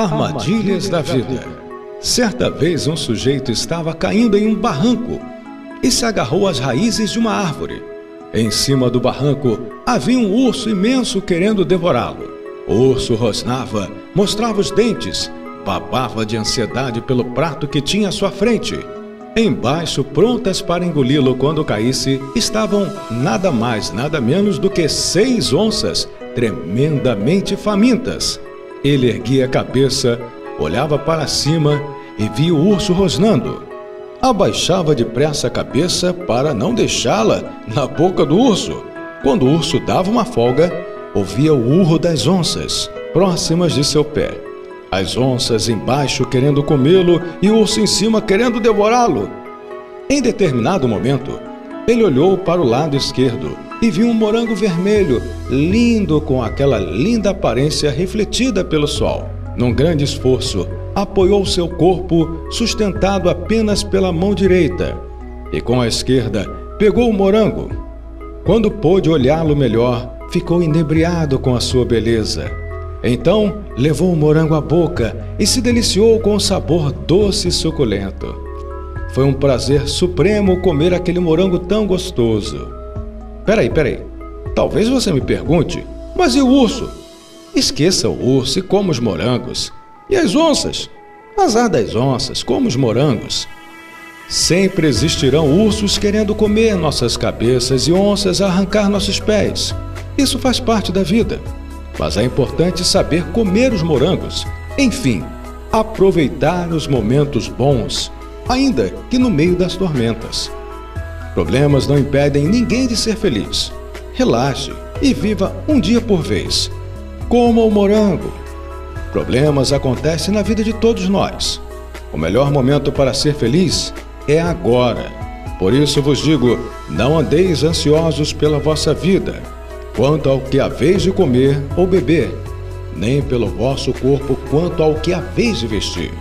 Armadilhas da vida. Certa vez um sujeito estava caindo em um barranco e se agarrou às raízes de uma árvore. Em cima do barranco havia um urso imenso querendo devorá-lo. O urso rosnava, mostrava os dentes, babava de ansiedade pelo prato que tinha à sua frente. Embaixo, prontas para engoli-lo quando caísse, estavam nada mais, nada menos do que seis onças, tremendamente famintas. Ele erguia a cabeça, olhava para cima e via o urso rosnando. Abaixava depressa a cabeça para não deixá-la na boca do urso. Quando o urso dava uma folga, ouvia o urro das onças, próximas de seu pé. As onças embaixo querendo comê-lo e o urso em cima querendo devorá-lo. Em determinado momento, ele olhou para o lado esquerdo e viu um morango vermelho, lindo com aquela linda aparência refletida pelo sol. Num grande esforço, apoiou seu corpo, sustentado apenas pela mão direita, e com a esquerda pegou o morango. Quando pôde olhá-lo melhor, ficou inebriado com a sua beleza. Então levou o morango à boca e se deliciou com o sabor doce e suculento. Foi um prazer supremo comer aquele morango tão gostoso. Peraí, peraí. Talvez você me pergunte, mas e o urso? Esqueça o urso e coma os morangos. E as onças? Azar das onças, como os morangos. Sempre existirão ursos querendo comer nossas cabeças e onças arrancar nossos pés. Isso faz parte da vida mas é importante saber comer os morangos. Enfim, aproveitar os momentos bons, ainda que no meio das tormentas. Problemas não impedem ninguém de ser feliz. Relaxe e viva um dia por vez. Coma o morango. Problemas acontecem na vida de todos nós. O melhor momento para ser feliz é agora. Por isso vos digo: não andeis ansiosos pela vossa vida quanto ao que haveis de comer ou beber, nem pelo vosso corpo quanto ao que haveis de vestir.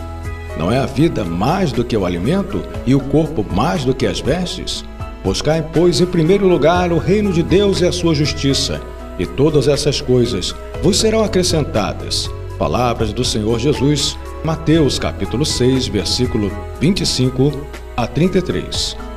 Não é a vida mais do que o alimento e o corpo mais do que as vestes? Buscai, pois, em primeiro lugar o reino de Deus e a sua justiça, e todas essas coisas vos serão acrescentadas. Palavras do Senhor Jesus, Mateus capítulo 6, versículo 25 a 33.